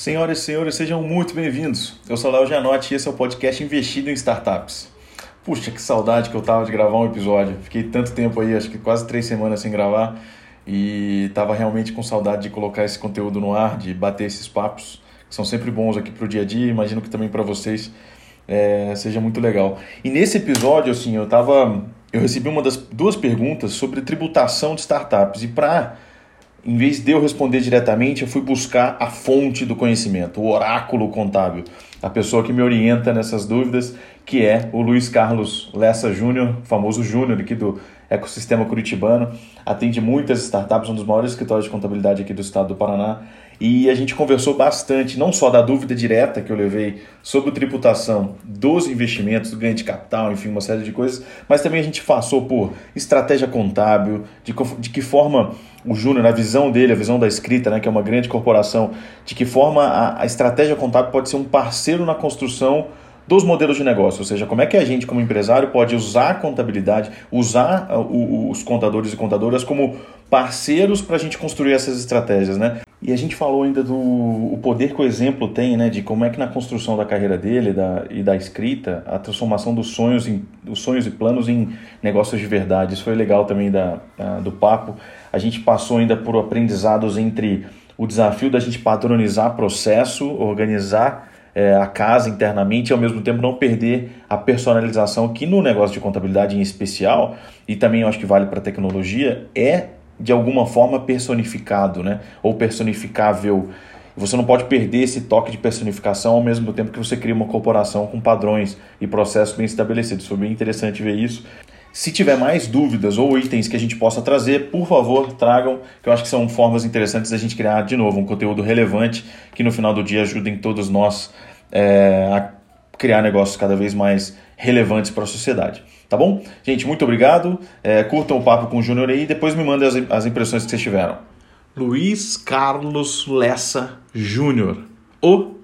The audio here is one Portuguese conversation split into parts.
Senhoras e senhores, sejam muito bem-vindos. Eu sou Léo Gianotti e esse é o podcast Investido em Startups. Puxa, que saudade que eu tava de gravar um episódio. Fiquei tanto tempo aí, acho que quase três semanas sem gravar e tava realmente com saudade de colocar esse conteúdo no ar, de bater esses papos, que são sempre bons aqui pro dia a dia. Imagino que também para vocês é, seja muito legal. E nesse episódio, assim, eu tava, eu recebi uma das duas perguntas sobre tributação de startups e para em vez de eu responder diretamente, eu fui buscar a fonte do conhecimento, o oráculo contábil, a pessoa que me orienta nessas dúvidas, que é o Luiz Carlos Lessa Júnior, famoso Júnior aqui do ecossistema curitibano, atende muitas startups, um dos maiores escritórios de contabilidade aqui do estado do Paraná, e a gente conversou bastante, não só da dúvida direta que eu levei sobre tributação dos investimentos, do ganho de capital, enfim, uma série de coisas, mas também a gente passou por estratégia contábil, de, de que forma o Júnior, na visão dele, a visão da escrita, né, que é uma grande corporação, de que forma a, a estratégia contábil pode ser um parceiro na construção dos modelos de negócio, ou seja, como é que a gente, como empresário, pode usar a contabilidade, usar os contadores e contadoras como parceiros para a gente construir essas estratégias, né? E a gente falou ainda do o poder que o exemplo tem, né, de como é que na construção da carreira dele da, e da escrita, a transformação dos sonhos, em, dos sonhos e planos em negócios de verdade. Isso foi legal também da, da, do papo. A gente passou ainda por aprendizados entre o desafio da gente padronizar processo, organizar é, a casa internamente e ao mesmo tempo não perder a personalização que no negócio de contabilidade em especial, e também acho que vale para tecnologia, é de alguma forma personificado, né? Ou personificável. Você não pode perder esse toque de personificação ao mesmo tempo que você cria uma corporação com padrões e processos bem estabelecidos. Foi bem interessante ver isso. Se tiver mais dúvidas ou itens que a gente possa trazer, por favor, tragam, que eu acho que são formas interessantes da gente criar de novo um conteúdo relevante que no final do dia ajudem todos nós é, a criar negócios cada vez mais relevantes para a sociedade. Tá bom? Gente, muito obrigado. É, curtam o papo com o Júnior aí e depois me mandem as, as impressões que vocês tiveram. Luiz Carlos Lessa Júnior. O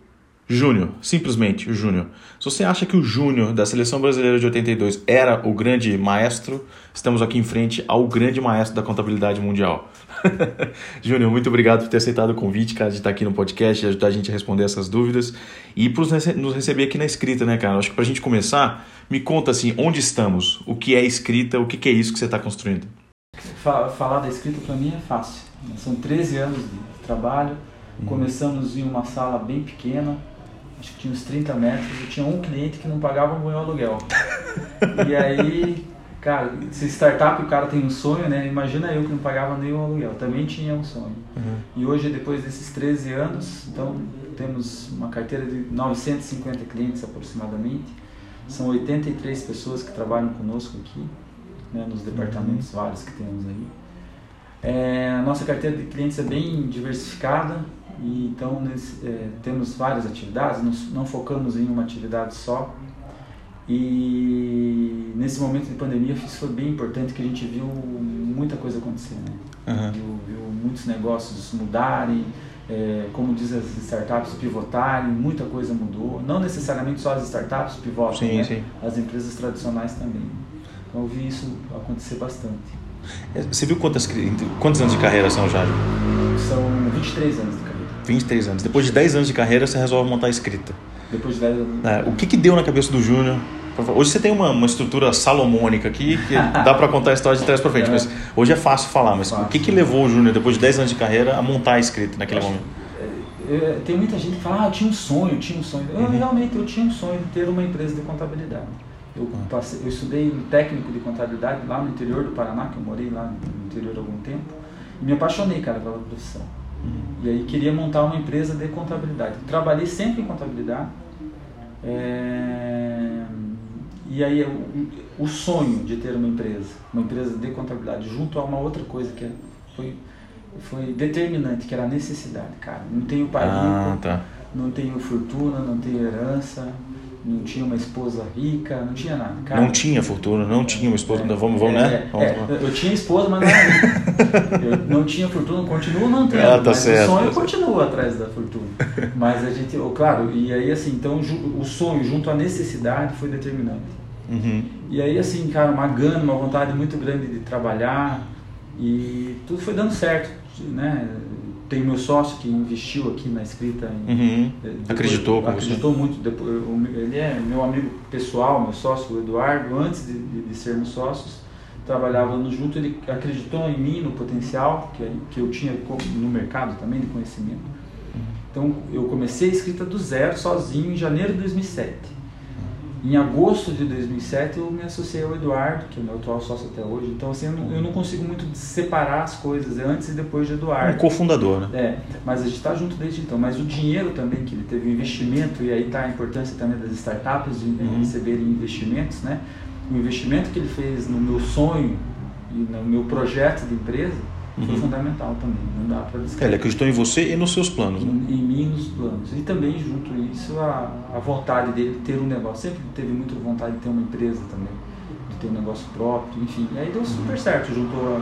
Júnior, simplesmente o Júnior. Se você acha que o Júnior da seleção brasileira de 82 era o grande maestro, estamos aqui em frente ao grande maestro da contabilidade mundial. Júnior, muito obrigado por ter aceitado o convite, cara, de estar aqui no podcast, de ajudar a gente a responder essas dúvidas e por nos receber aqui na escrita, né, cara? Acho que para a gente começar, me conta assim, onde estamos, o que é escrita, o que é isso que você está construindo? Falar da escrita para mim é fácil. São 13 anos de trabalho. Uhum. Começamos em uma sala bem pequena, acho que tinha uns 30 metros, e tinha um cliente que não pagava o meu aluguel. e aí, cara, se startup o cara tem um sonho, né? Imagina eu que não pagava o aluguel, também tinha um sonho. Uhum. E hoje, depois desses 13 anos, então temos uma carteira de 950 clientes aproximadamente. São 83 pessoas que trabalham conosco aqui, né, nos departamentos uhum. vários que temos aí. É, a nossa carteira de clientes é bem diversificada, e então nesse, é, temos várias atividades, não, não, focamos em uma atividade só. E nesse momento de pandemia isso foi bem importante que a gente viu muita coisa acontecer, né? Uhum. Viu, viu, muitos negócios mudarem, é, como diz as startups pivotarem, muita coisa mudou. Não necessariamente só as startups pivotam, sim, né? sim. as empresas tradicionais também. Então eu vi isso acontecer bastante. É, você viu quantas, quantos anos de carreira são já? São 23 anos de carreira. 23 anos. Depois de 10 anos de carreira, você resolve montar a escrita. Depois de 10 anos. É, o que, que deu na cabeça do Júnior? Hoje você tem uma, uma estrutura salomônica aqui, que dá para contar a história de trás para frente, é. mas hoje é fácil falar. Mas fácil. o que, que levou o Júnior, depois de 10 anos de carreira, a montar a escrita naquele momento? É, é, tem muita gente que fala, ah, eu tinha um sonho, eu tinha um sonho. Eu, uhum. Realmente, eu tinha um sonho de ter uma empresa de contabilidade. Eu, uhum. passei, eu estudei um técnico de contabilidade lá no interior do Paraná, que eu morei lá no interior há algum tempo, e me apaixonei, cara, pela profissão. E aí queria montar uma empresa de contabilidade. Trabalhei sempre em contabilidade. É... E aí o, o, sonho de ter uma empresa, uma empresa de contabilidade, junto a uma outra coisa que foi, foi determinante, que era a necessidade, cara. Não tenho pai ah, tá. não tenho fortuna, não tenho herança, não tinha uma esposa rica, não tinha nada. Cara, não tinha fortuna, não tinha uma esposa. É, vamos, vamos, né? é, né? Vamos, é, eu tinha esposa, mas não era rica. eu não tinha fortuna, continuo não tendo, ah, tá mas certo, o sonho continua atrás da fortuna. Mas a gente, claro, e aí assim, então o sonho junto à necessidade foi determinante. Uhum. E aí assim, cara, uma gana, uma vontade muito grande de trabalhar e tudo foi dando certo, né? Tenho meu sócio que investiu aqui na escrita. Em, uhum. depois, acreditou com Acreditou você. muito. Depois, ele é meu amigo pessoal, meu sócio, o Eduardo. Antes de, de, de sermos sócios, trabalhávamos junto. Ele acreditou em mim, no potencial que, que eu tinha no mercado também, de conhecimento. Uhum. Então, eu comecei a escrita do zero, sozinho, em janeiro de 2007. Em agosto de 2007 eu me associei ao Eduardo, que é o meu atual sócio até hoje. Então assim, eu não, eu não consigo muito separar as coisas antes e depois de Eduardo. Um cofundador, né? É, mas a gente está junto desde então. Mas o dinheiro também que ele teve, o investimento, e aí está a importância também das startups de uhum. receberem investimentos, né? O investimento que ele fez no meu sonho e no meu projeto de empresa, uhum. foi fundamental também. Não dá para descrever. É, ele acreditou em você e nos seus planos, né? Em, em mim e nos planos. E também, junto isso, a, a vontade dele ter um negócio. Sempre teve muita vontade de ter uma empresa também, de ter um negócio próprio, enfim. E aí deu super certo. Juntou a,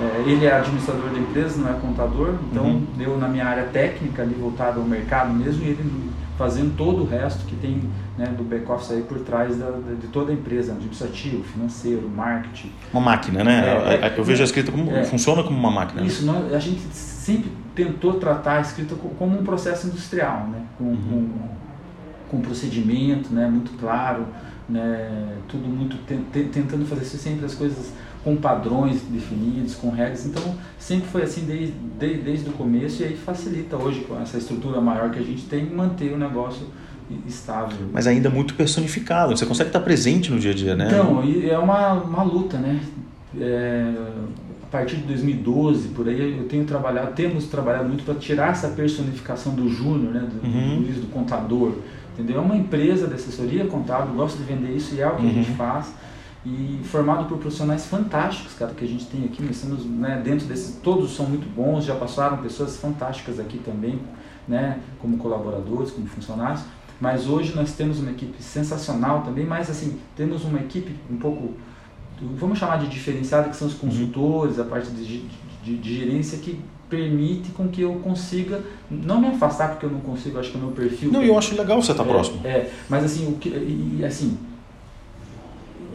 é, ele é administrador da empresa, não é contador, então uhum. deu na minha área técnica ali voltada ao mercado mesmo, e ele fazendo todo o resto que tem né, do back-office aí por trás da, de toda a empresa, administrativo, financeiro, marketing. Uma máquina, né? É, é, eu vejo a escrita como, é, funciona como uma máquina. Né? Isso, nós, a gente sempre tentou tratar a escrita como um processo industrial, né? com, uhum. com, com procedimento né, muito claro, né, tudo muito tentando fazer sempre as coisas com padrões definidos, com regras. Então, sempre foi assim desde, desde, desde o começo e aí facilita hoje, com essa estrutura maior que a gente tem, manter o negócio estável. Mas ainda muito personificado, você consegue estar presente no dia a dia, né? Então, é uma, uma luta, né? É, a partir de 2012, por aí, eu tenho trabalhado, temos trabalhado muito para tirar essa personificação do júnior, né? Do, uhum. do, do contador, entendeu? É uma empresa de assessoria contábil, gosto de vender isso e é o que uhum. a gente uhum. faz e formado por profissionais fantásticos, cara, que a gente tem aqui, nós estamos né, dentro desses, todos são muito bons, já passaram pessoas fantásticas aqui também, né, como colaboradores, como funcionários, mas hoje nós temos uma equipe sensacional também, mas assim, temos uma equipe um pouco, vamos chamar de diferenciada, que são os uhum. consultores, a parte de, de, de gerência que permite com que eu consiga não me afastar porque eu não consigo acho que é o meu perfil não eu acho legal você estar tá é, próximo. é mas assim o que e, assim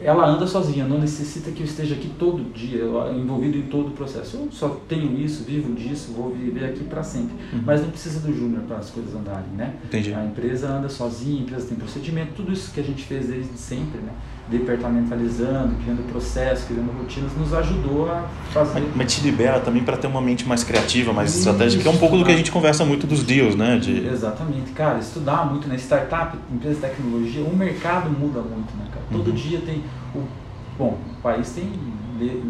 ela anda sozinha, não necessita que eu esteja aqui todo dia, envolvido em todo o processo. Eu só tenho isso, vivo disso, vou viver aqui para sempre. Uhum. Mas não precisa do júnior para as coisas andarem, né? Entendi. A empresa anda sozinha, a empresa tem procedimento, tudo isso que a gente fez desde sempre, né? departamentalizando, criando processos, criando rotinas, nos ajudou a fazer. Mas te libera também para ter uma mente mais criativa, mais Isso, estratégica, que é um pouco do que a gente conversa muito dos deals, né? De... Exatamente, cara, estudar muito, né? Startup, empresa de tecnologia, o mercado muda muito, né? Todo uhum. dia tem. O... Bom, o país tem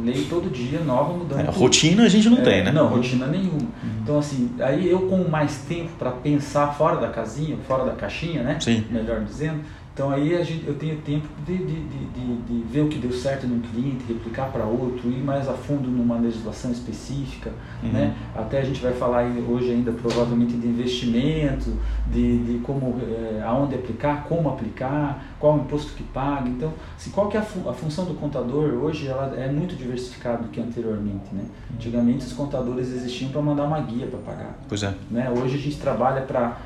lei todo dia nova mudando. É, rotina a gente não é, tem, né? Não, rotina nenhuma. Uhum. Então, assim, aí eu com mais tempo para pensar fora da casinha, fora da caixinha, né? Sim. Melhor dizendo então aí a gente, eu tenho tempo de, de, de, de, ver o que deu certo num cliente, replicar para outro, ir mais a fundo numa legislação específica. Uhum. Né? Até a gente vai falar hoje ainda provavelmente de investimento, de, de como, é, aonde aplicar, como aplicar, qual o imposto que paga. Então, assim, qual que é a, fu a função do contador hoje? Ela é muito diversificada do que anteriormente. Né? Uhum. Antigamente os contadores existiam para mandar uma guia para pagar. Pois é. Né? Hoje a gente trabalha para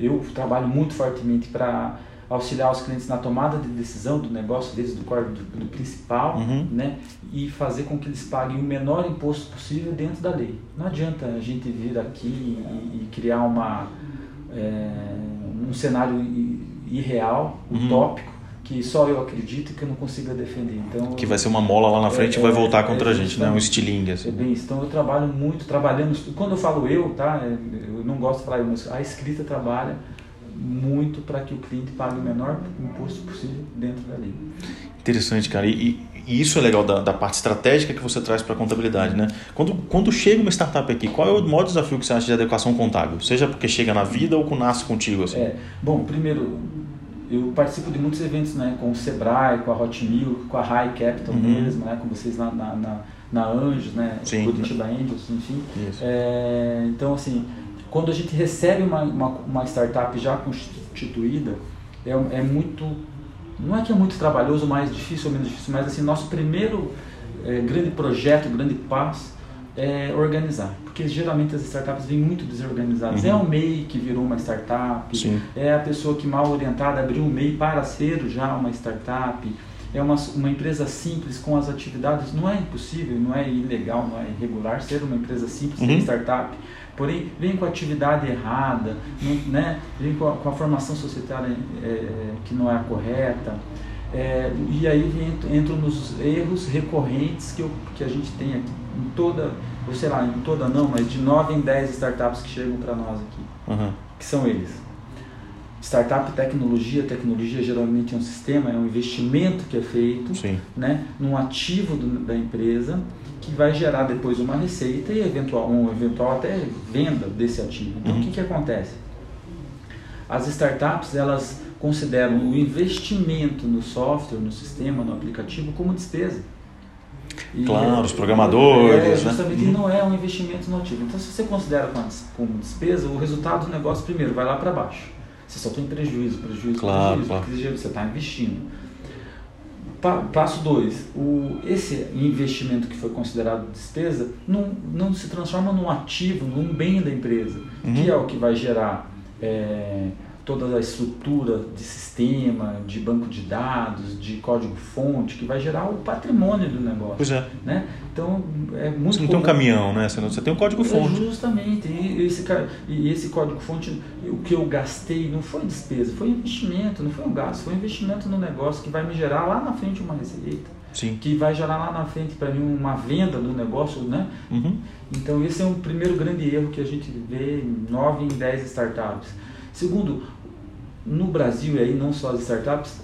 eu trabalho muito fortemente para auxiliar os clientes na tomada de decisão do negócio deles, do, do, do principal, uhum. né? E fazer com que eles paguem o menor imposto possível dentro da lei. Não adianta a gente vir aqui e, e criar uma, é, um cenário irreal, uhum. utópico, que só eu acredito e que eu não consiga defender. Então, que vai ser uma mola lá na frente é, e vai voltar contra é, a gente, né? Um estilingue. Assim. É bem isso. Então eu trabalho muito, trabalhando. Quando eu falo eu, tá? Eu não gosto de falar eu, mas a escrita trabalha muito para que o cliente pague o menor imposto possível dentro da lei. Interessante, cara. E, e isso é legal da, da, parte estratégica que você traz para a contabilidade, né? Quando, quando chega uma startup aqui, qual é o maior desafio que você acha de adequação contábil? Seja porque chega na vida ou nasce contigo, assim? É, bom, primeiro, eu participo de muitos eventos, né? Com o Sebrae, com a Hot Milk, com a High Capital uhum. mesmo, né? Com vocês na, na, na, na Anjos, né? Sim. Curitiba Angels, enfim. É, então, assim, quando a gente recebe uma, uma, uma startup já constituída, é, é, muito. Não é que é muito trabalhoso, mais difícil ou menos difícil, mas assim, nosso primeiro é, grande projeto, grande passo é organizar. Porque geralmente as startups vêm muito desorganizadas. Uhum. É o MEI que virou uma startup, Sim. é a pessoa que mal orientada abriu um MEI para ser já uma startup é uma, uma empresa simples com as atividades, não é impossível, não é ilegal, não é irregular ser uma empresa simples, uhum. ser startup, porém vem com a atividade errada, né? vem com a, com a formação societária é, que não é a correta. É, e aí entram nos erros recorrentes que, eu, que a gente tem aqui, em toda, ou sei lá, em toda não, mas de 9 em 10 startups que chegam para nós aqui, uhum. que são eles. Startup tecnologia, tecnologia geralmente é um sistema, é um investimento que é feito Sim. né, num ativo do, da empresa que vai gerar depois uma receita e eventual, um eventual até venda desse ativo. Então uhum. o que, que acontece? As startups elas consideram o investimento no software, no sistema, no aplicativo como despesa. E claro, os programadores. É, né? justamente né? não é um investimento no ativo. Então, se você considera como despesa, o resultado do negócio primeiro vai lá para baixo. Você só tem prejuízo, prejuízo, claro, prejuízo, claro. você está investindo. Passo 2. Esse investimento que foi considerado despesa não, não se transforma num ativo, num bem da empresa, uhum. que é o que vai gerar é, toda a estrutura de sistema, de banco de dados, de código-fonte, que vai gerar o patrimônio do negócio. Pois é. Né? Então, é muito Você não tem um caminhão, né? Você, não, você tem um código-fonte. É justamente. E esse, e esse código-fonte, o que eu gastei não foi despesa, foi investimento, não foi um gasto, foi um investimento no negócio que vai me gerar lá na frente uma receita. Sim. que vai gerar lá na frente para mim uma venda do negócio, né? Uhum. Então esse é um primeiro grande erro que a gente vê em 9 em 10 startups. Segundo, no Brasil e aí não só as startups,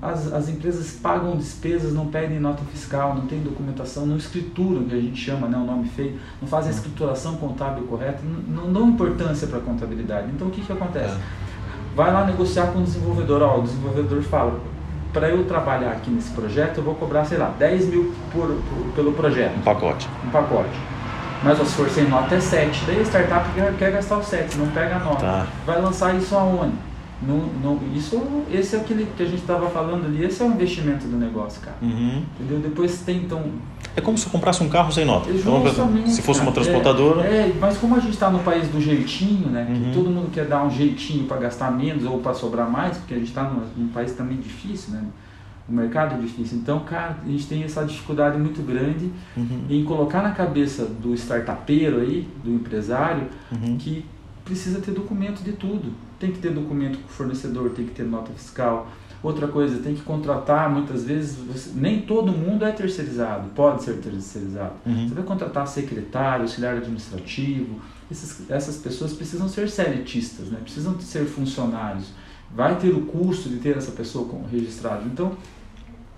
as, as empresas pagam despesas, não pedem nota fiscal, não tem documentação, não escrituram, que a gente chama, né, o nome feio, não fazem a escrituração contábil correta, não, não dão importância para a contabilidade. Então o que, que acontece? É. Vai lá negociar com o desenvolvedor, ó, o desenvolvedor fala, para eu trabalhar aqui nesse projeto, eu vou cobrar, sei lá, 10 mil por, por, pelo projeto. Um pacote. Um pacote. Mas se for sem nota é 7. Daí a startup quer, quer gastar o 7, não pega a nota. Tá. Vai lançar isso aonde? No, no, isso, esse é aquele que a gente estava falando ali, esse é o investimento do negócio, cara. Uhum. Entendeu? Depois tem então. É como se eu comprasse um carro sem nota. Justamente, se fosse cara, uma transportadora. É, é, mas como a gente está no país do jeitinho, né? Uhum. Que todo mundo quer dar um jeitinho para gastar menos ou para sobrar mais, porque a gente está num, num país também difícil, né? O mercado é difícil. Então, cara, a gente tem essa dificuldade muito grande uhum. em colocar na cabeça do startupeiro aí, do empresário, uhum. que precisa ter documento de tudo. Tem que ter documento com o fornecedor, tem que ter nota fiscal. Outra coisa, tem que contratar, muitas vezes, você, nem todo mundo é terceirizado, pode ser terceirizado. Uhum. Você vai contratar secretário, auxiliar administrativo, essas, essas pessoas precisam ser seletistas, né? precisam ser funcionários. Vai ter o custo de ter essa pessoa registrada. Então,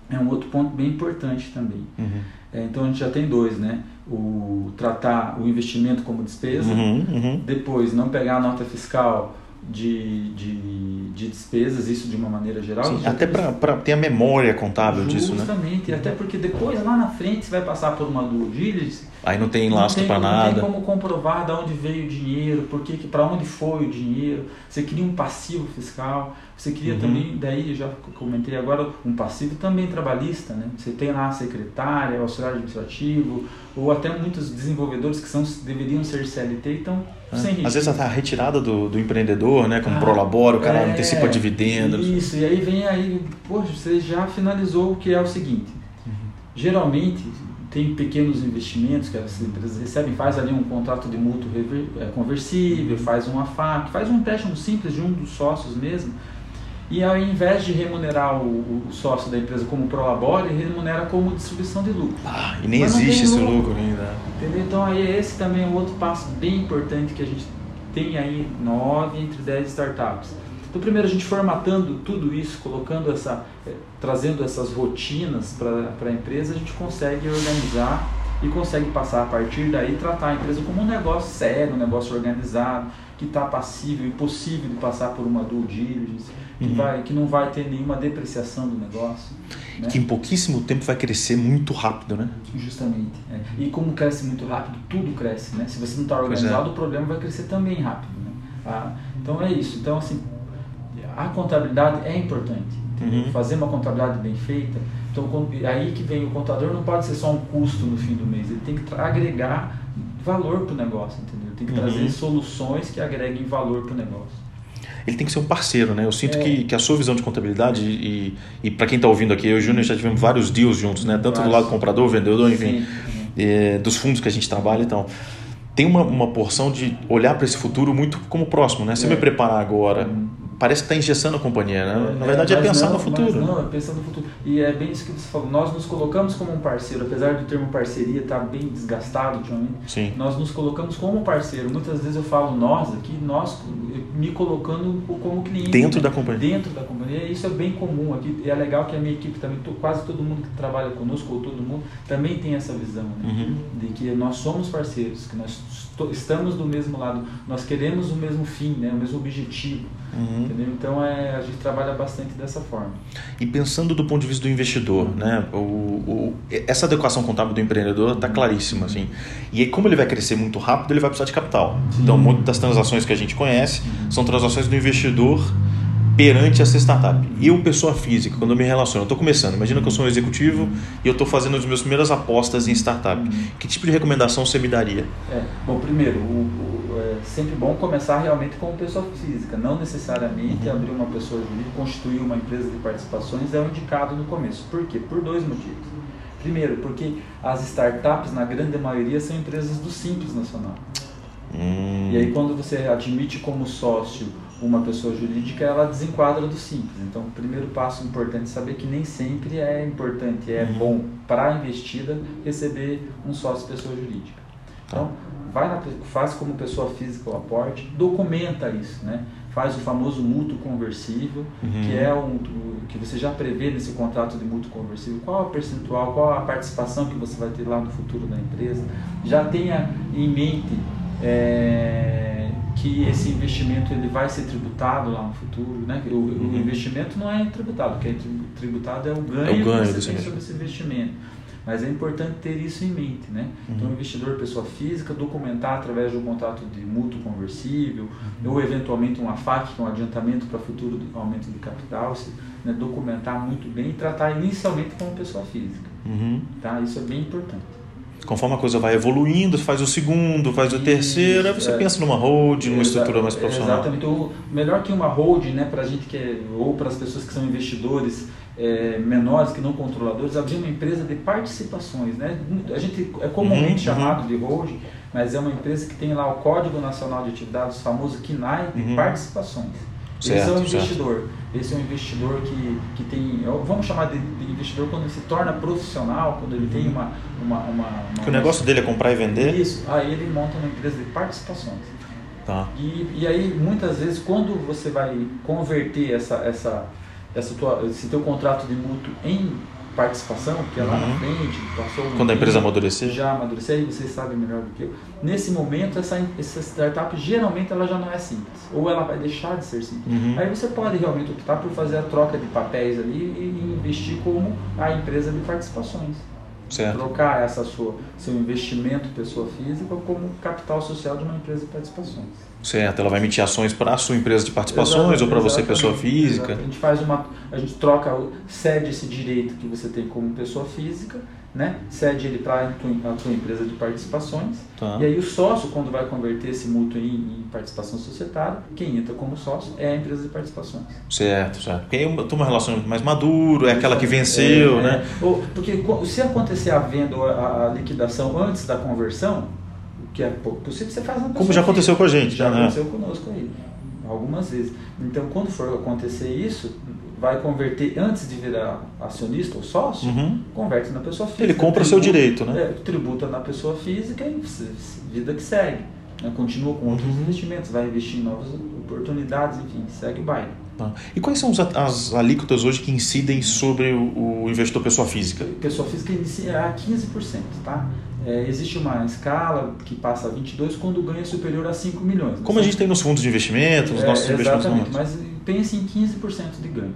é um outro ponto bem importante também. Uhum. É, então a gente já tem dois, né? O tratar o investimento como despesa, uhum, uhum. depois não pegar a nota fiscal de, de, de despesas, isso de uma maneira geral. Sim, até para ter a memória contábil Justamente, disso, né? Justamente, até porque depois lá na frente você vai passar por uma due diligence. Aí não tem lastro para nada. Não tem como comprovar de onde veio o dinheiro, porque para onde foi o dinheiro. Você cria um passivo fiscal. Você cria Uhum. também, daí já comentei agora, um passivo também trabalhista, né? Você tem lá a secretária, o auxiliar administrativo, ou até muitos desenvolvedores que são, deveriam ser CLT e É. sem Às vezes a retirada do, do empreendedor, né? Como Ah, prolabora, o cara é, antecipa dividendos. Isso, e aí vem aí, poxa, você já finalizou o que é o seguinte. Uhum. Geralmente tem pequenos investimentos que as empresas recebem, faz ali um contrato de mútuo é, conversível, faz uma FAC, faz um empréstimo simples de um dos sócios mesmo. E ao invés de remunerar o, o sócio da empresa como prolabore, remunera como distribuição de lucro. Ah, e nem Mas existe esse lucro. lucro ainda. Entendeu? Então aí esse também é um outro passo bem importante que a gente tem aí 9 entre 10 startups. Então primeiro a gente formatando tudo isso, colocando essa, eh, trazendo essas rotinas para a empresa, a gente consegue organizar e consegue passar a partir daí tratar a empresa como um negócio sério, um negócio organizado, que está passível e possível de passar por uma due diligence, que, Uhum. vai, que não vai ter nenhuma depreciação do negócio. Né? Que em pouquíssimo tempo vai crescer muito rápido, né? Justamente. é. E como cresce muito rápido, tudo cresce, né? Se você não está é. organizado, o problema vai crescer também rápido. Né? Ah, então é isso. Então, assim, a contabilidade é importante. Uhum. Fazer uma contabilidade bem feita. Então, aí que vem o contador, não pode ser só um custo no fim do mês. Ele tem que agregar valor para o negócio, entendeu? Tem que Uhum. trazer soluções que agreguem valor para o negócio. Ele tem que ser um parceiro, né? Eu sinto É. que, que a sua visão de contabilidade e, e para quem está ouvindo aqui, eu e o Júnior já tivemos vários deals juntos, né? Tanto do lado comprador, vendedor, enfim, é, dos fundos que a gente trabalha, então tem uma, uma porção de olhar para esse futuro muito como próximo, né? Se eu me preparar agora, parece que está engessando a companhia, né? Na verdade é, é pensar não, no futuro. não, é pensar no futuro. E é bem isso que você falou. Nós nos colocamos como um parceiro, apesar do termo parceria estar tá bem desgastado ultimamente. Sim. Nós nos colocamos como parceiro. Muitas vezes eu falo nós aqui, nós me colocando como cliente. Dentro da companhia. Dentro da companhia. Isso é bem comum aqui. E é legal que a minha equipe também, quase todo mundo que trabalha conosco, ou todo mundo, também tem essa visão, né? Uhum. De que nós somos parceiros, que nós estamos do mesmo lado, nós queremos o mesmo fim, né? o mesmo objetivo. Uhum. Entendeu? Então é, a gente trabalha bastante dessa forma. E pensando do ponto de vista do investidor, né? O, o essa adequação contábil do empreendedor está claríssima. Assim. E aí, como ele vai crescer muito rápido, ele vai precisar de capital. Sim. Então, muitas das transações que a gente conhece uhum. são transações do investidor perante essa startup. Eu, pessoa física, quando eu me relaciono, eu estou começando, imagina que eu sou um executivo e eu estou fazendo as minhas primeiras apostas em startup. Que tipo de recomendação você me daria? É, bom, primeiro, o, o, é sempre bom começar realmente como pessoa física, não necessariamente uhum. abrir uma pessoa jurídica, constituir uma empresa de participações é o indicado no começo. Por quê? Por dois motivos. Primeiro, porque as startups, na grande maioria, são empresas do Simples Nacional. Hum. E aí, quando você admite como sócio uma pessoa jurídica, ela desenquadra do simples. Então, o primeiro passo importante é saber que nem sempre é importante, é uhum. bom para a investida receber um sócio pessoa jurídica. Então, vai na, faz como pessoa física o aporte, documenta isso, né? Faz o famoso mútuo conversível, uhum. que é um que você já prevê nesse contrato de mútuo conversível, qual o percentual, qual a participação que você vai ter lá no futuro da empresa. Já tenha em mente é, que esse investimento ele vai ser tributado lá no futuro, né? O, uhum. o investimento não é tributado, o que é tributado é o ganho, é o ganho que você tem sobre esse investimento. Mas é importante ter isso em mente, né? Uhum. Então, o investidor, pessoa física, documentar através de um contrato de mútuo conversível, uhum. ou eventualmente um AFAC, que é um adiantamento para futuro aumento de capital, se, né, documentar muito bem e tratar inicialmente como pessoa física. Uhum. Tá? Isso é bem importante. Conforme a coisa vai evoluindo, faz o segundo, faz o terceiro, aí você é, pensa numa hold, numa estrutura mais profissional. Exatamente. O melhor que uma hold, né, para a gente que é, ou para as pessoas que são investidores é, menores, que não controladores, abrir uma empresa de participações. Né? A gente é comumente uhum, chamado uhum. de hold, mas é uma empresa que tem lá o Código Nacional de Atividades, o famoso CNAE, de uhum. participações. Certo, esse é um investidor. Certo. Esse é um investidor que, que tem. Vamos chamar de, de investidor quando ele se torna profissional, quando ele uhum. tem uma. uma, uma, uma que o negócio dele é comprar e vender? Isso. Aí ele monta uma empresa de participações. Tá. E, e aí, muitas vezes, quando você vai converter essa, essa, essa tua, esse teu contrato de mútuo em participação, que é lá uhum. na frente, passou Quando a empresa amadurecer? Já amadurecer, e vocês sabem melhor do que eu. Nesse momento, essa, essa startup geralmente ela já não é simples, ou ela vai deixar de ser simples. Uhum. Aí você pode realmente optar por fazer a troca de papéis ali e investir como a empresa de participações. Certo. Trocar essa sua, seu investimento pessoa física como capital social de uma empresa de participações. Certo, ela vai emitir ações para a sua empresa de participações ou para você, pessoa física. A gente faz uma, a gente troca, cede esse direito que você tem como pessoa física, né? Cede ele para a tua, empresa de participações. Tá. E aí o sócio, quando vai converter esse mútuo em, em, participação societária, quem entra como sócio é a empresa de participações. Certo, certo. Porque aí eu uma relação mais maduro, é aquela que venceu, é, né? É. Ou, porque se acontecer a venda ou a, a liquidação antes da conversão, que é possível, você faz uma Como já aconteceu com a gente. Já né? aconteceu conosco aí, algumas vezes. Então, quando for acontecer isso, vai converter antes de virar acionista ou sócio, uhum. converte na pessoa física. Ele compra o seu direito, né? É, tributa na pessoa física e vida que segue. Né? Continua com outros uhum. investimentos, vai investir em novas oportunidades, enfim, segue o baile. Tá. E quais são as alíquotas hoje que incidem sobre o, investidor pessoa física? Pessoa física inicia a 15%, tá? É, existe uma escala que passa a 22 quando ganha superior a 5 milhões. Como a gente tem nos fundos de investimento, nos é, nossos exatamente, investimentos. Mas pense em 15% de ganho.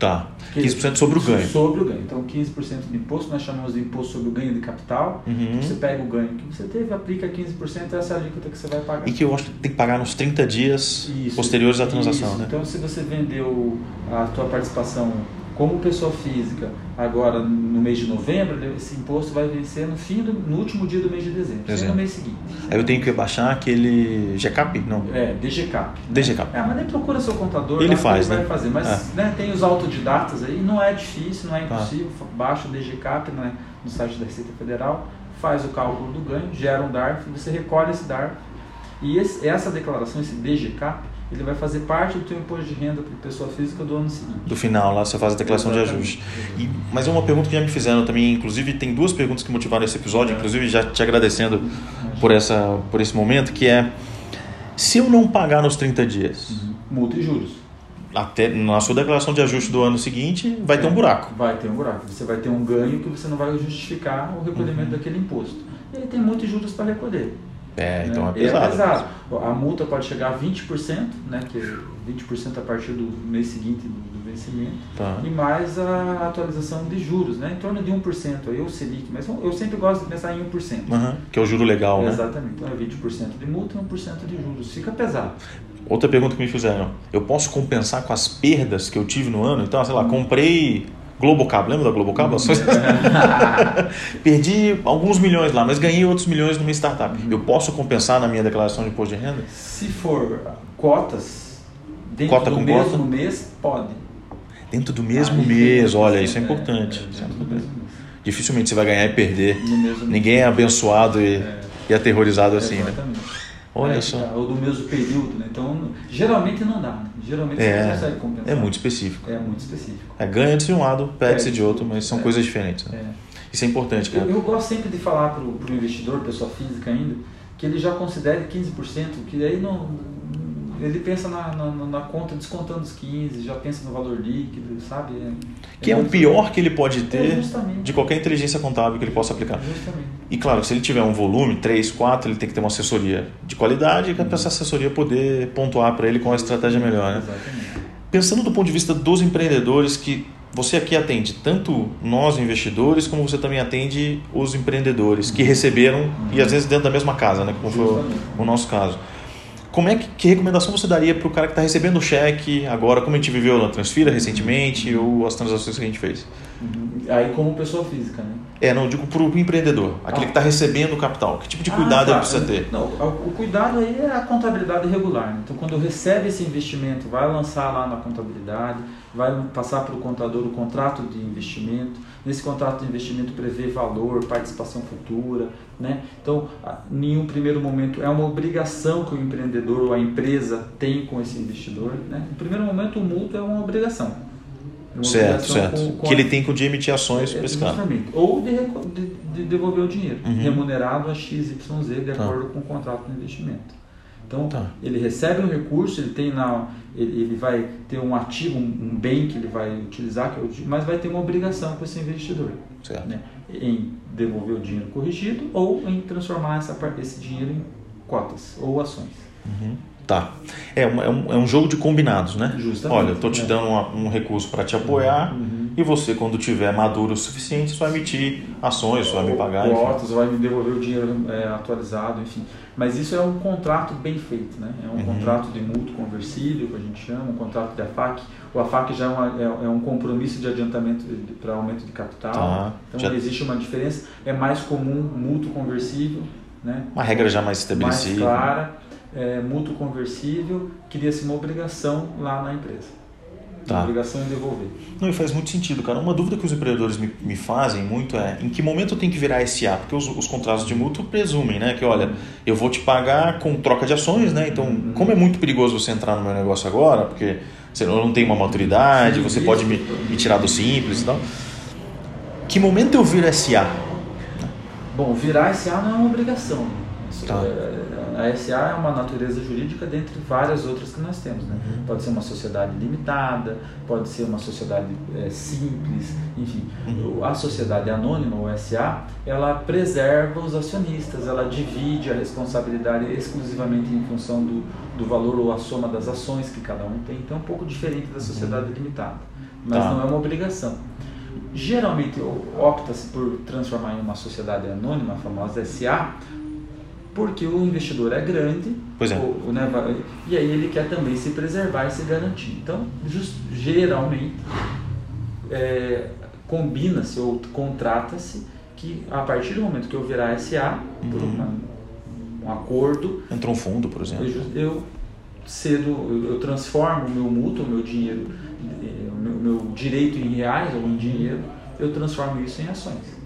Tá. 15% sobre o ganho. Sobre o ganho. Então, 15% de imposto, nós chamamos de imposto sobre o ganho de capital. Uhum. Você pega o ganho que você teve, aplica 15%, essa é a alíquota que você vai pagar. E que eu acho que tem que pagar nos 30 dias isso, posteriores à transação, isso. né? Então, se você vendeu a tua participação como pessoa física, agora no mês de novembro, esse imposto vai vencer no fim do, no último dia do mês de dezembro, dezembro. no mês seguinte. Aí eu tenho que baixar aquele GCAP? Não. É, DGCAP. DGCAP. É, mas nem procura seu contador, ele faz, né? vai fazer. Mas é. né, tem os autodidatas aí, não é difícil, não é tá. impossível. Tá. Baixa o DGCAP né, no site da Receita Federal, faz o cálculo do ganho, gera um DARF, você recolhe esse DARF e esse, essa declaração, esse DGCAP, ele vai fazer parte do teu imposto de renda para pessoa física do ano seguinte. Do final, lá você faz a declaração Exatamente. de ajuste. E, mas é uma pergunta que já me fizeram também, inclusive tem duas perguntas que motivaram esse episódio, é. inclusive já te agradecendo por, essa, por esse momento, que é se eu não pagar nos 30 dias... Uhum. Multa e juros. Até na sua declaração de ajuste do ano seguinte, vai é, ter um buraco. Vai ter um buraco. Você vai ter um ganho que você não vai justificar o recolhimento uhum. daquele imposto. E aí tem muitos juros para recolher. É, então é pesado. É pesado. A multa pode chegar a 20%, né, que é 20% a partir do mês seguinte do, do vencimento, tá. e mais a atualização de juros, né, em torno de 1%, aí o Selic, mas eu sempre gosto de pensar em 1%. Uhum, que é o juro legal, né? Exatamente, então é 20% de multa e 1% de juros, fica pesado. Outra pergunta que me fizeram, eu posso compensar com as perdas que eu tive no ano? Então, sei lá, comprei Globocab, lembra da Globocab? Perdi alguns milhões lá, mas ganhei outros milhões numa startup. Uhum. Eu posso compensar na minha declaração de imposto de renda? Se for cotas, dentro Cota do com mesmo cota? mês, pode. Dentro do mesmo mês, olha, isso é importante. É, é Dificilmente você vai ganhar e perder. Ninguém é abençoado e, é. e aterrorizado assim, né? Exatamente. né? Olha é, só. Ou do mesmo período, né? Então, geralmente não dá. Né? Geralmente é, você consegue compensar. É muito específico. É muito específico. É, ganha-se de um lado, perde-se de outro, mas são é. coisas diferentes. Né? É. Isso é importante, cara. Eu, eu gosto sempre de falar para o investidor, pessoa física ainda, que ele já considere 15%, que aí não, ele pensa na, na, na, conta descontando os 15, já pensa no valor líquido, sabe? É, que é, é o pior que ele pode ter é de qualquer inteligência contábil que ele possa aplicar. Justamente. E claro, se ele tiver um volume, 3, 4, ele tem que ter uma assessoria de qualidade para essa assessoria poder pontuar para ele com a estratégia melhor. Né? Exatamente. Pensando do ponto de vista dos empreendedores que você aqui atende tanto nós investidores como você também atende os empreendedores que receberam uhum. e às vezes dentro da mesma casa, né, como foi o nosso caso. Como é que, que recomendação você daria para o cara que está recebendo o cheque agora, como a gente viveu na Transfira recentemente ou as transações que a gente fez? Aí como pessoa física, né? É, não, digo para o empreendedor, aquele ah. que está recebendo o capital. Que tipo de cuidado ah, tá. ele precisa ter? Não, o cuidado aí é a contabilidade regular. Né? Então, quando recebe esse investimento, vai lançar lá na contabilidade, vai passar para o contador o contrato de investimento. Nesse contrato de investimento prevê valor, participação futura. Né? Então, em um primeiro momento, é uma obrigação que o empreendedor ou a empresa tem com esse investidor. Né? No primeiro momento, o multa é uma obrigação. Uma certo, certo. Com, com que ele tem com de emitir ações para esse cara. Ou de, de, de, devolver o dinheiro, uhum. remunerado a XYZ de tá. acordo com o contrato de investimento. Então, tá. ele recebe um recurso, ele tem na, ele, ele vai ter um ativo, um, um, bem que ele vai utilizar, que é o, mas vai ter uma obrigação com esse investidor. Certo. Né? Em devolver o dinheiro corrigido ou em transformar essa, esse dinheiro em cotas ou ações. Uhum. Tá. É, um, é, um, é um jogo de combinados, né? Justamente. Olha, eu estou te é. dando uma, um recurso para te apoiar uhum. e você, quando tiver maduro o suficiente, vai emitir ações, vai me pagar. Cotas, vai me devolver o dinheiro é, atualizado, enfim. Mas isso é um contrato bem feito, né? É um uhum. contrato de mútuo conversível, que a gente chama, um contrato de AFAC. O AFAC já é, uma, é, é um compromisso de adiantamento para aumento de capital. Tá. Então já... existe uma diferença. É mais comum mútuo conversível, né? Uma regra já mais estabelecida. Mais clara é, mútuo conversível, cria-se uma obrigação lá na empresa. Tá. Uma obrigação em devolver. Não, e faz muito sentido, cara. Uma dúvida que os empreendedores me, me fazem muito é em que momento eu tenho que virar SA? Porque os, os contratos de mútuo presumem, né? Que olha, eu vou te pagar com troca de ações, né? Então, uhum. como é muito perigoso você entrar no meu negócio agora, porque você não tem uma maturidade, Sim, você isso. pode me, me tirar do simples e tal. Que momento eu viro SA? Bom, virar SA não é uma obrigação. Tá. A SA é uma natureza jurídica dentre várias outras que nós temos. Né? Uhum. Pode ser uma sociedade limitada, pode ser uma sociedade é, simples, enfim. Uhum. A sociedade anônima, ou SA, ela preserva os acionistas, ela divide a responsabilidade exclusivamente em função do, do valor ou a soma das ações que cada um tem. Então é um pouco diferente da sociedade uhum. limitada, mas tá. não é uma obrigação. Geralmente opta-se por transformar em uma sociedade anônima, a famosa SA, porque o investidor é grande é. Ou, né, e aí ele quer também se preservar e se garantir. Então, just, geralmente, é, combina-se ou contrata-se que a partir do momento que eu virar SA, uhum. por uma, um acordo... Entra um fundo, por exemplo. Eu, eu cedo, eu, transformo o meu mútuo, o meu dinheiro, o meu, meu direito em reais ou em dinheiro, eu transformo isso em ações.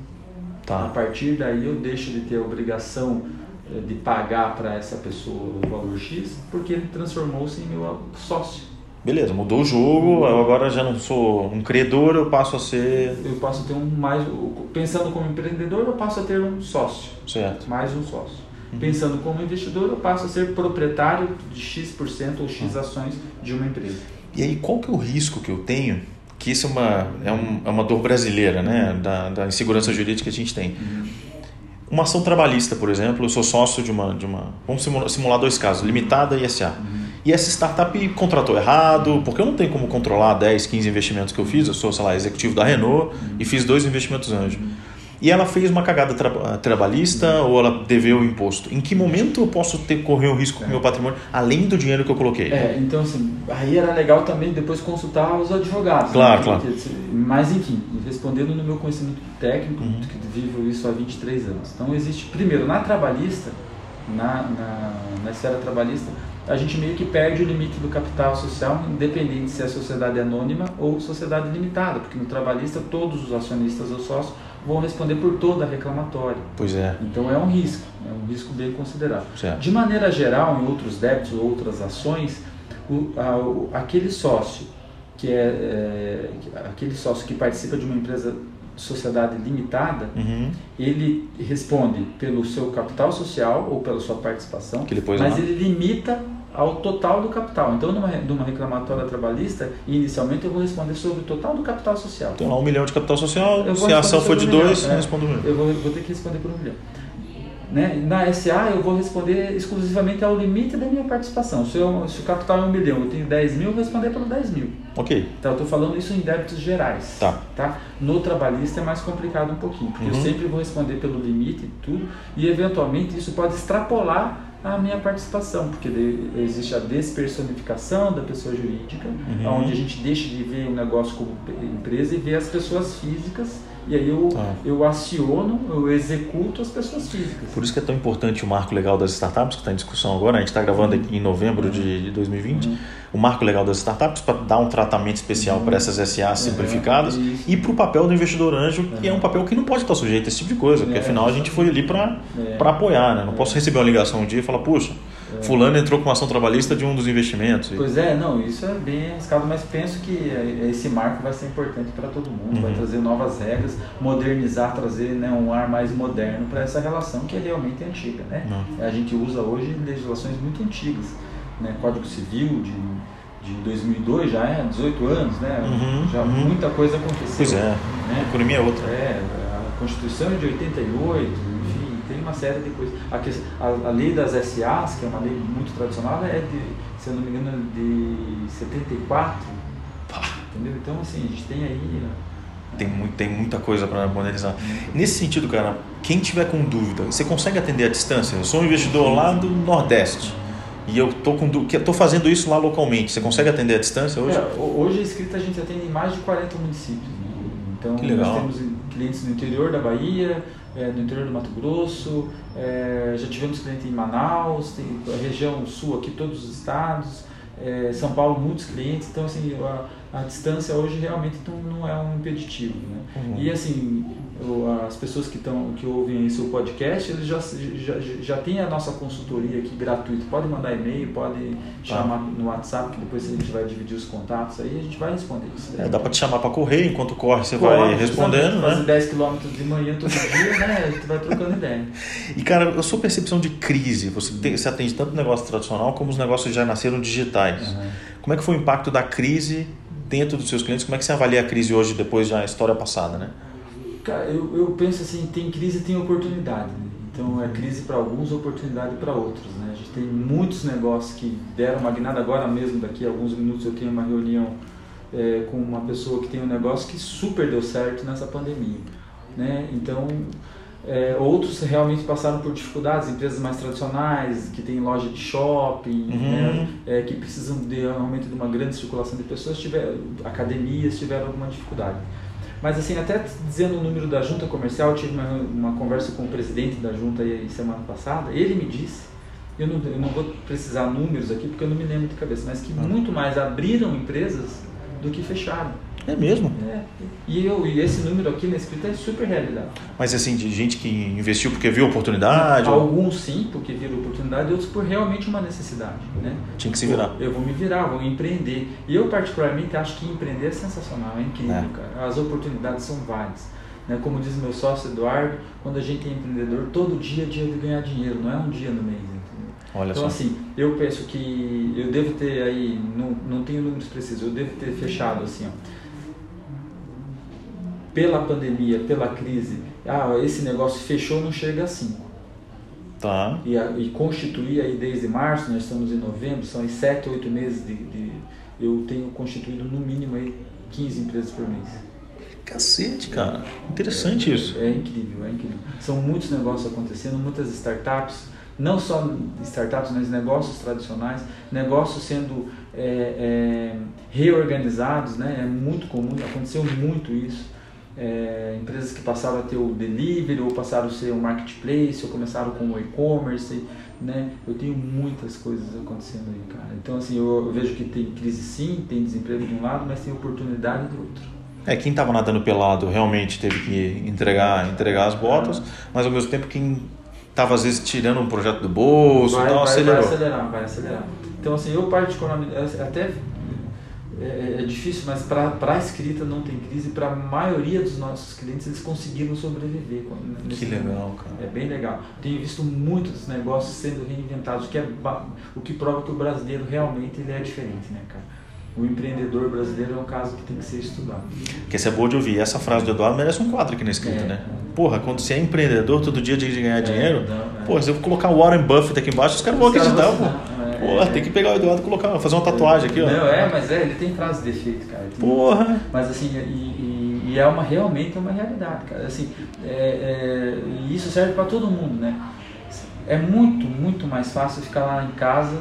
Tá. A partir daí eu deixo de ter a obrigação eh, de pagar para essa pessoa o valor X, porque ele transformou-se em meu sócio. Beleza, mudou o jogo, eu agora já não sou um credor, eu passo a ser. Eu passo a ter um mais. Pensando como empreendedor, eu passo a ter um sócio. Certo. Mais um sócio. Pensando como investidor, eu passo a ser proprietário de X% ou X ações de uma empresa. E aí, qual que é o risco que eu tenho? Que isso é uma, é, um, é uma dor brasileira, né? Da, da insegurança jurídica que a gente tem. Uma ação trabalhista, por exemplo, eu sou sócio de uma. De uma vamos simular, simular dois casos, limitada e SA. E essa startup contratou errado, porque eu não tenho como controlar 10, 15 investimentos que eu fiz, eu sou, sei lá, executivo da Renault e fiz dois investimentos anjo e ela fez uma cagada tra trabalhista ou ela deveu o imposto. Em que momento eu posso ter correr um risco com o meu patrimônio, além do dinheiro que eu coloquei? É, então assim, aí era legal também depois consultar os advogados. Claro, né? claro. Mas enfim, respondendo no meu conhecimento técnico, uhum. que vivo isso há 23 anos. Então existe, primeiro, na trabalhista, na, na, na esfera trabalhista, a gente meio que perde o limite do capital social, independente se é sociedade anônima ou sociedade limitada, porque no trabalhista todos os acionistas ou sócios vão responder por toda a reclamatória. Pois é. Então é um risco, é um risco bem considerável. Certo. De maneira geral, em outros débitos ou outras ações, o, a, o, aquele sócio que é, é, aquele sócio que participa de uma empresa sociedade limitada, uhum. ele responde pelo seu capital social ou pela sua participação, mas lá. ele limita ao total do capital. Então, numa, numa reclamatória trabalhista, inicialmente eu vou responder sobre o total do capital social. Tem lá um milhão de capital social, se a ação for de dois, um eu respondo um milhão. Eu vou, vou ter que responder por um milhão. Né? Na SA eu vou responder exclusivamente ao limite da minha participação. Se, eu, se o capital é um milhão, eu tenho 10 mil, eu vou responder pelo 10 mil. Ok. Então eu estou falando isso em débitos gerais. Tá. tá. No trabalhista é mais complicado um pouquinho, porque Uhum. eu sempre vou responder pelo limite e tudo, e eventualmente isso pode extrapolar a minha participação, porque existe a despersonificação da pessoa jurídica, Uhum. onde a gente deixa de ver o negócio como empresa e vê as pessoas físicas, e aí eu, Tá. eu aciono, eu executo as pessoas físicas. Por isso que é tão importante o marco legal das startups, que está em discussão agora. A gente está gravando aqui em novembro de 2020. Uhum. O marco legal das startups para dar um tratamento especial para essas SAs simplificadas Uhum. e para o papel do investidor anjo, que é um papel que não pode estar sujeito a esse tipo de coisa, porque É, afinal a gente foi ali para É. apoiar. Né? Não posso receber uma ligação um dia e falar, puxa, fulano entrou com uma ação trabalhista de um dos investimentos. Pois é, não, isso é bem arriscado, mas penso que eh, esse marco vai ser importante para todo mundo, vai Uhum. trazer novas regras, modernizar, trazer né, um ar mais moderno para essa relação que é realmente antiga. Né? Uhum. A gente usa hoje legislações muito antigas, né? Código Civil de, de 2002 já é 18 anos, né? Uhum, já uhum. muita coisa aconteceu. Pois é, né? a economia é outra. É, a Constituição é de 88, enfim, tem uma série de coisas. A, a, a lei das SAs, que é uma lei muito tradicional, é de, se eu não me engano, de 74. Entendeu? Então, assim, a gente tem aí. ó, Tem, muito, tem muita coisa para modernizar. Nesse sentido, cara, quem tiver com dúvida, você consegue atender à distância? Eu sou um investidor lá do Nordeste e eu tô com que- tô fazendo isso lá localmente. Você consegue atender à distância hoje? É, ho- hoje a escrita a gente atende em mais de 40 municípios. né? Então, Que legal. nós temos clientes no interior da Bahia, é, no interior do Mato Grosso, é, já tivemos cliente em Manaus, tem região sul aqui, todos os estados, é, São Paulo, muitos clientes. Então, assim, a, a distância hoje realmente não, é um impeditivo. Né? Uhum. E, assim, o- as pessoas que, tão, que ouvem aí seu podcast, eles já, já, já têm a nossa consultoria aqui gratuita. Pode mandar e-mail, pode chamar no WhatsApp, que depois a gente vai dividir os contatos aí, a gente vai responder isso. É, dá para te chamar para correr enquanto corre, você Corre, vai respondendo, né? 10 km de manhã todo dia, né? Tu vai trocando ideia. E cara, a sua percepção de crise, você, tem, você atende tanto negócio tradicional como os negócios já nasceram digitais. Como é que foi o impacto da crise dentro dos seus clientes? Como é que você avalia a crise hoje depois da história passada, né? Cara, eu, eu penso assim, tem crise tem oportunidade. né? Então é crise para alguns, oportunidade para outros. Né? A gente tem muitos negócios que deram uma guinada agora mesmo, daqui a alguns minutos eu tenho uma reunião é, com uma pessoa que tem um negócio que super deu certo nessa pandemia. Né? Então é, outros realmente passaram por dificuldades, empresas mais tradicionais, que têm loja de shopping, Uhum. né? é, que precisam de realmente de uma grande circulação de pessoas, tiveram, academias tiveram alguma dificuldade. Mas assim, até dizendo o número da junta comercial, eu tive uma, uma conversa com o presidente da junta aí semana passada, ele me disse, eu não, eu não vou precisar números aqui porque eu não me lembro de cabeça, mas que Uhum. muito mais abriram empresas do que fecharam. É mesmo? É. E, eu, e esse número aqui na escrita é super realidade. Mas assim, de gente que investiu porque viu oportunidade? Alguns sim, porque viram oportunidade, outros por realmente uma necessidade. Né? Tinha que se virar. Eu vou me virar, vou empreender. E eu particularmente acho que empreender é sensacional, é incrível, é. cara. As oportunidades são várias. Né? Como diz meu sócio Eduardo, quando a gente é empreendedor, todo dia é dia de ganhar dinheiro, não é um dia no mês. Olha então, só. assim, eu penso que eu devo ter aí, não, não tenho números precisos, eu devo ter fechado assim, ó pela pandemia, pela crise, ah, esse negócio fechou, não chega a 5. Tá. E, e constituir aí desde março, nós estamos em novembro, são 7, 8 meses de, de, Eu tenho constituído no mínimo aí 15 empresas por mês. Cacete, cara. Interessante é, isso. É, é incrível, é incrível. São muitos negócios acontecendo, muitas startups, não só startups, mas negócios tradicionais, negócios sendo é, é, reorganizados, né? É muito comum, aconteceu muito isso é, empresas que passaram a ter o delivery ou passaram a ser um marketplace ou começaram com o e-commerce, né? Eu tenho muitas coisas acontecendo aí, cara. Então assim, eu, eu, vejo que tem crise sim, tem desemprego de um lado, mas tem oportunidade do outro. É, quem estava nadando pelado realmente teve que entregar, entregar as botas, mas ao mesmo tempo quem estava às vezes tirando um projeto do bolso, vai, então vai, acelerou. Vai acelerar, vai acelerar. Então assim, eu particularmente até é, é, é difícil, mas para a escrita não tem crise. Para a maioria dos nossos clientes, eles conseguiram sobreviver. que legal, cara. É bem legal. Tenho visto muitos negócios sendo reinventados, o que, é, o que prova que o brasileiro realmente ele é diferente, né, cara? O empreendedor brasileiro é um caso que tem que ser estudado. Que essa é boa de ouvir. Essa frase do Eduardo merece um quadro aqui na escrita, é, né? Porra, quando você é empreendedor, todo dia de ganhar é, dinheiro, não, é. porra, se eu colocar o Warren Buffett aqui embaixo, os caras vão acreditar, pô. Porra, tem que pegar o Eduardo e colocar, fazer uma tatuagem aqui, ó. Não, é, mas é, ele tem frase de efeito, cara. Tem, Porra! Mas assim, e, e, e, é uma, realmente uma realidade, cara. Assim, é, é, e isso serve para todo mundo, né? É muito, muito mais fácil ficar lá em casa.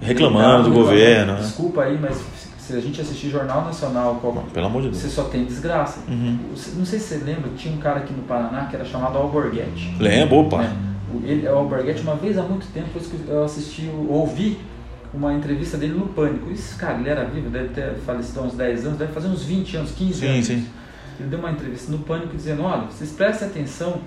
Reclamando do governo. Né? Desculpa aí, mas se a gente assistir Jornal Nacional, qual, pelo amor de Deus. você só tem desgraça. Uhum. Não sei se você lembra, tinha um cara aqui no Paraná que era chamado Alborguete. Lembro, opa. Né? Ele, o Alborguete, uma vez há muito tempo, eu assisti, ouvi uma entrevista dele no Pânico. Isso, cara, ele era vivo, deve ter falecido há uns 10 anos, deve fazer uns 20 anos, 15 sim, anos. Sim. Ele deu uma entrevista no Pânico dizendo: olha, vocês prestem atenção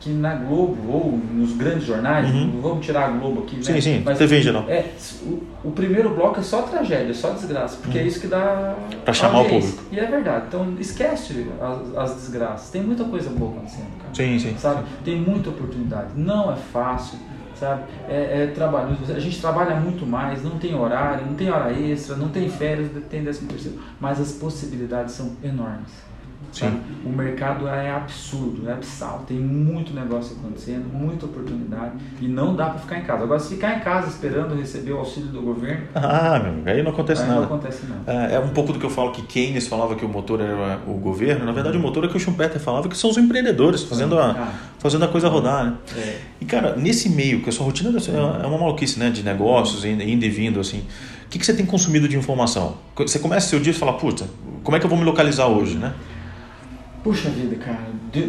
que na Globo ou nos grandes jornais, uhum. vamos tirar a Globo aqui, sim, né? Sim, Mas, TV geral. É, o, o, primeiro bloco é só tragédia, só desgraça, porque uhum. é isso que dá. Para chamar o público. E é verdade. Então esquece as, as, desgraças. Tem muita coisa boa acontecendo, cara. Sim, sim. Sabe? Tem muita oportunidade. Não é fácil sabe? É, é trabalho. A gente trabalha muito mais, não tem horário, não tem hora extra, não tem férias, tem décimo terceiro, mas as possibilidades são enormes. Sabe? O mercado é absurdo, é absal, tem muito negócio acontecendo, muita oportunidade e não dá para ficar em casa. Agora, se ficar em casa esperando receber o auxílio do governo. Ah, meu amigo, aí não acontece aí nada. Não acontece nada. É, é, um pouco do que eu falo que Keynes falava que o motor era o governo, na verdade, o motor é que o Schumpeter falava que são os empreendedores fazendo a, ah. fazendo a coisa rodar. Né? É. E cara, nesse meio, que a sua rotina é uma maluquice né, de negócios, indo e vindo assim. O que, que você tem consumido de informação? Você começa seu dia e fala, puta, como é que eu vou me localizar hoje, né? Puxa vida, cara,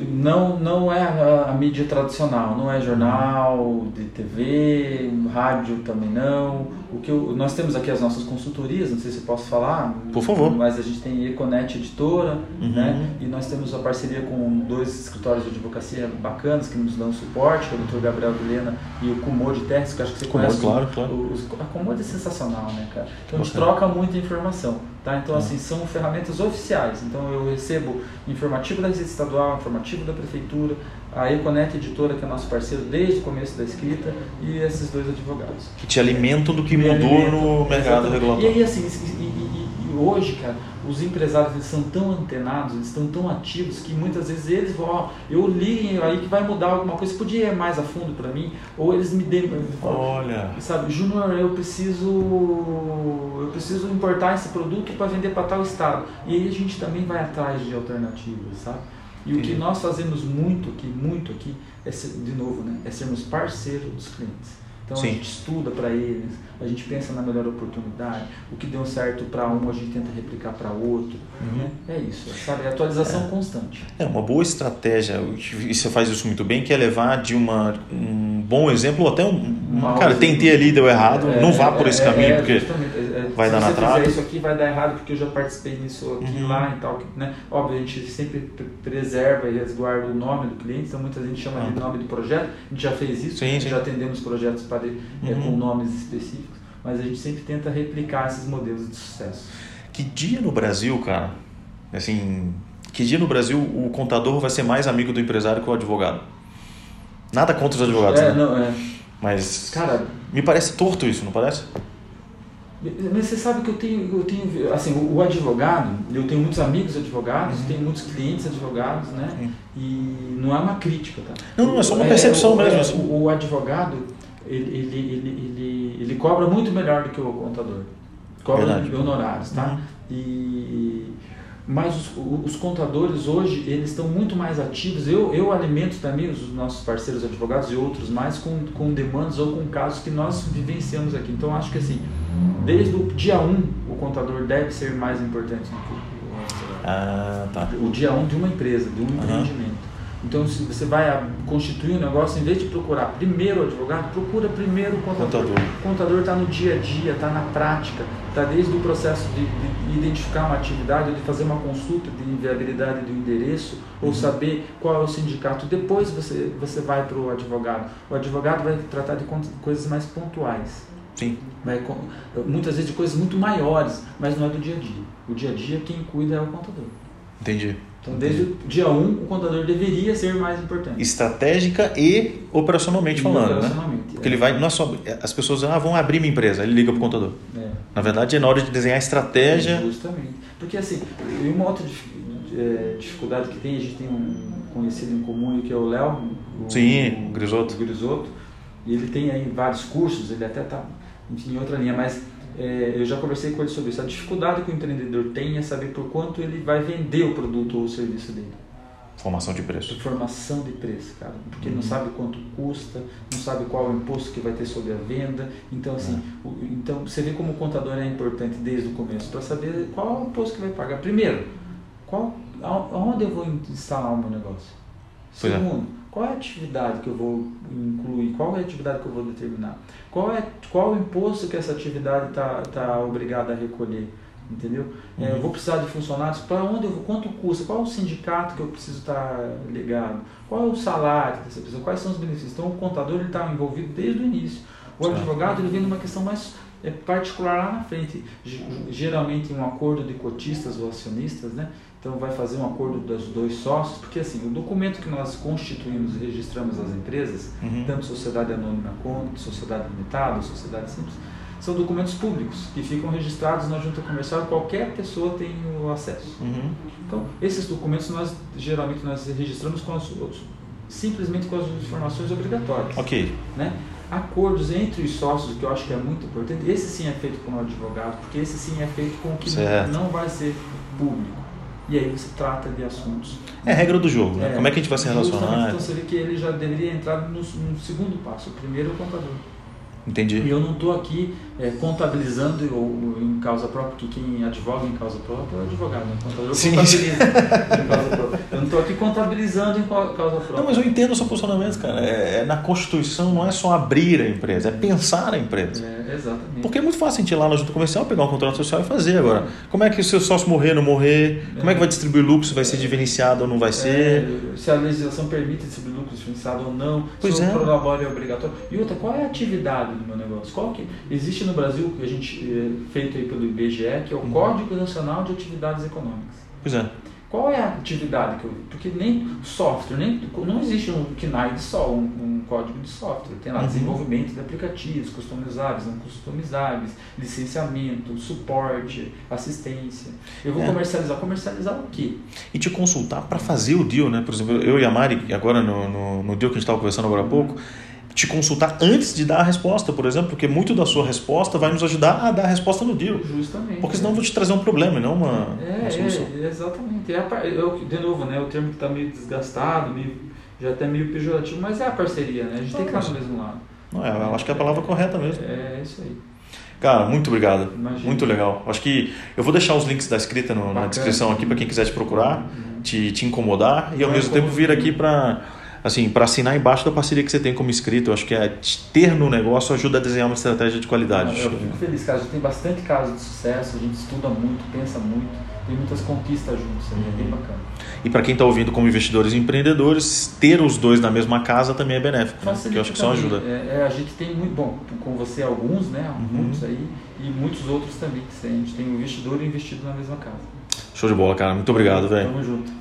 não, não é a, a, mídia tradicional, não é jornal, de TV, rádio também não. O que eu, nós temos aqui as nossas consultorias, não sei se eu posso falar. Por favor. Mas a gente tem Econet Editora, uhum. né? E nós temos a parceria com dois escritórios de advocacia bacanas que nos dão suporte, o Dr. Gabriel Vilhena e o Comode Terres, que acho que você Comode, conhece. claro, claro. Os, a Comode é sensacional, né, cara? Então a gente troca muita informação, tá? Então, assim, são ferramentas oficiais. Então eu recebo informativo da Receita Estadual, informativo da Prefeitura, a Econet Editora, que é nosso parceiro desde o começo da escrita, e esses dois advogados. Que te alimentam do que mudou no mercado regulatório. E aí, assim, e, e, e, hoje, cara, os empresários eles são tão antenados, eles estão tão ativos, que muitas vezes eles vão, ó, eu li aí que vai mudar alguma coisa, podia ir mais a fundo para mim, ou eles me dêem, olha, sabe, Júnior, eu preciso, eu preciso importar esse produto para vender para tal estado. E aí a gente também vai atrás de alternativas, sabe? E o que nós fazemos muito aqui, muito aqui, é ser, de novo, né, é sermos parceiros dos clientes. Então Sim. a gente estuda para eles, a gente pensa na melhor oportunidade, o que deu certo para um a gente tenta replicar para outro. Uhum. Né? É isso, sabe? É atualização é. constante. É uma boa estratégia, e você faz isso muito bem, que é levar de uma, um bom exemplo até um. Mal cara, exemplo. tentei ali, deu errado, é, não vá por esse é, caminho, é, porque vai se dar na você trave. fizer isso aqui vai dar errado porque eu já participei nisso aqui Uhum. lá e tal, né? Óbvio, a gente sempre pre- preserva e resguarda o nome do cliente, então muita gente chama de Ah. nome de projeto, a gente já fez isso, Sim, sim. já atendemos projetos para, é, Uhum. com nomes específicos, mas a gente sempre tenta replicar esses modelos de sucesso. Que dia no Brasil, cara, assim, que dia no Brasil o contador vai ser mais amigo do empresário que o advogado? Nada contra os advogados, é, né? não, é. Mas Cara, me parece torto isso, não parece? Mas você sabe que eu tenho, eu tenho assim, o, o advogado, eu tenho muitos amigos advogados, Uhum. tenho muitos clientes advogados, né? Uhum. E não é uma crítica, tá? Não, não, é só uma percepção o, mesmo, é, assim. o, o advogado, ele, ele, ele, ele, ele cobra muito melhor do que o contador. Cobra Verdade. honorários, tá? Uhum. E, mas os, os contadores hoje, eles estão muito mais ativos. Eu, eu alimento também os nossos parceiros advogados e outros mais com, com demandas ou com casos que nós vivenciamos aqui. Então, acho que assim, desde o dia 1, o contador deve ser mais importante do que o Ah, tá. o dia 1 de uma empresa, de um empreendimento. Então, se você vai constituir um negócio, em vez de procurar primeiro o advogado, procura primeiro o contador. Contador. O contador está no dia a dia, está na prática, está desde o processo de, de identificar uma atividade, ou de fazer uma consulta de viabilidade do endereço, ou Uhum. saber qual é o sindicato. Depois você, você vai para o advogado. O advogado vai tratar de coisas mais pontuais. Sim. Vai muitas vezes de coisas muito maiores, mas não é do dia a dia. O dia a dia quem cuida é o contador. Entendi. Então, desde o dia 1, um, o contador deveria ser mais importante. Estratégica e operacionalmente E falando, né? operacionalmente, Porque é. ele vai, não é só. As pessoas ah, vão abrir minha empresa, ele liga pro contador. É, Na verdade, é na hora de desenhar a estratégia. Justamente. Porque assim, e uma outra é, dificuldade que tem, a gente tem um conhecido em comum que é o Léo. o- Sim, o Grisotto. o Grisotto. E ele tem aí vários cursos, ele até está em outra linha, mas é, eu já conversei com ele sobre isso. A dificuldade que o empreendedor tem é saber por quanto ele vai vender o produto ou o serviço dele. Formação de preço. Informação de preço, cara. Porque Uhum. não sabe quanto custa, não sabe qual é o imposto que vai ter sobre a venda. Então, assim, É. o- então você vê como o contador é importante desde o começo para saber qual é o imposto que vai pagar. Primeiro, qual, aonde eu vou instalar o meu negócio? É. Segundo, qual é a atividade que eu vou incluir? Qual é a atividade que eu vou determinar? Qual é qual o imposto que essa atividade está tá obrigada a recolher? Entendeu? É, eu Uhum. vou precisar de funcionários, para onde eu vou, quanto custa, qual é o sindicato que eu preciso estar ligado, qual é o salário dessa pessoa, quais são os benefícios. Então o contador está envolvido desde o início. O Certo. advogado ele vem numa questão mais é, particular lá na frente, Ge- geralmente em um acordo de cotistas ou acionistas, né? Então vai fazer um acordo dos dois sócios, porque assim, o documento que nós constituímos e registramos as empresas, Uhum. tanto sociedade anônima quanto sociedade limitada sociedade simples, são documentos públicos que ficam registrados na junta comercial e qualquer pessoa tem o acesso. Uhum. Então, esses documentos nós geralmente nós registramos com as, simplesmente com as informações obrigatórias, Ok. né? Acordos entre os sócios, que eu acho que é muito importante, esse sim é feito com o advogado, porque esse sim é feito com o que Certo. não vai ser público. E aí você trata de assuntos. É a regra do jogo, né? Como é que a gente vai se relacionar? Então você vê que ele já deveria entrar no, no segundo passo. O primeiro é o contador. E Entendi. eu não estou aqui é, contabilizando ou, em causa própria, porque quem advoga em causa própria é o advogado, né? Contador Sim. contabiliza em causa própria. Eu não estou aqui contabilizando em cau- causa própria. Não, mas eu entendo o seu posicionamento, cara. É, é na Constituição não é só abrir a empresa, é pensar a empresa. É, exatamente. Porque é muito fácil a gente ir lá na junta comercial, pegar um contrato social e fazer agora. Como é que o seu sócio morrer, não morrer? Como é que vai distribuir lucro, se vai ser diferenciado ou não vai ser? É, se a legislação permite distribuir lucro diferenciado ou não, Pois se é. o prolabore é obrigatório. E outra, qual é a atividade do meu negócio? Qual que existe no Brasil, que a gente é, feito aí pelo IBGE, que é o Uhum. Código Nacional de Atividades Econômicas. Pois é. Qual é a atividade que eu. Porque nem software, nem, não existe um KNAI de só, um, um código de software. Tem lá Uhum. desenvolvimento de aplicativos, customizáveis, não customizáveis, licenciamento, suporte, assistência. Eu vou É. comercializar. Comercializar o quê? E te consultar para fazer o deal, né? Por exemplo, eu e a Mari, agora no, no, no deal que a gente estava conversando agora há pouco, te consultar antes de dar a resposta, por exemplo, porque muito da sua resposta vai nos ajudar a dar a resposta no deal. Justamente. Porque senão eu vou te trazer um problema e não uma, É, uma solução. é, exatamente. É a é que- de novo, né? O termo que está meio desgastado, meio, já até meio pejorativo, mas é a parceria, né? A gente tem que estar do mesmo lado. Não, é, eu acho que é a palavra correta mesmo. É, é isso aí. Cara, muito obrigado. Imagina. Muito legal. Acho que eu vou deixar os links da escrita no- na descrição aqui para quem quiser te procurar, Uhum. te, te incomodar e ao Não, mesmo tempo vir aqui para assim, para assinar embaixo da parceria que você tem como inscrito, eu acho que é ter no negócio ajuda a desenhar uma estratégia de qualidade. Eu fico feliz, cara. A gente tem bastante casos de sucesso, a gente estuda muito, pensa muito, tem muitas conquistas juntos, é bem bacana. E para quem está ouvindo como investidores e empreendedores, ter os dois na mesma casa também é benéfico, né? Porque eu acho que só ajuda. É, é, a gente tem muito, bom, com você alguns, né? Uhum. Muitos aí, e muitos outros também. Que a gente tem o investidor e o investido na mesma casa. Show de bola, cara. Muito obrigado, velho. Tamo junto.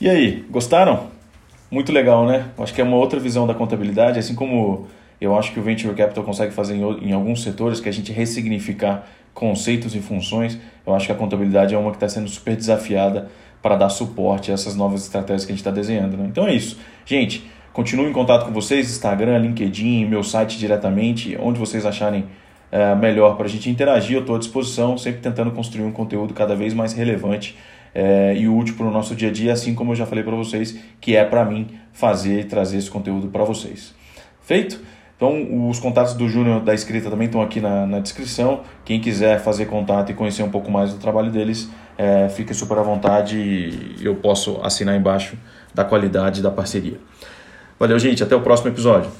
E aí, gostaram? Muito legal, né? Acho que é uma outra visão da contabilidade, assim como eu acho que o Venture Capital consegue fazer em, alguns setores, que é a gente ressignificar conceitos e funções. Eu acho que a contabilidade é uma que está sendo super desafiada para dar suporte a essas novas estratégias que a gente está desenhando. Né? Então é isso. Gente, continuo em contato com vocês, Instagram, LinkedIn, meu site diretamente, onde vocês acharem é, melhor para a gente interagir, eu estou à disposição, sempre tentando construir um conteúdo cada vez mais relevante é, e útil para o nosso dia a dia, assim como eu já falei para vocês, que é para mim fazer e trazer esse conteúdo para vocês. Feito? Então, os contatos do Júnior da escrita também estão aqui na, na descrição. Quem quiser fazer contato e conhecer um pouco mais do trabalho deles, é, fique super à vontade e eu posso assinar embaixo da qualidade da parceria. Valeu, gente. Até o próximo episódio.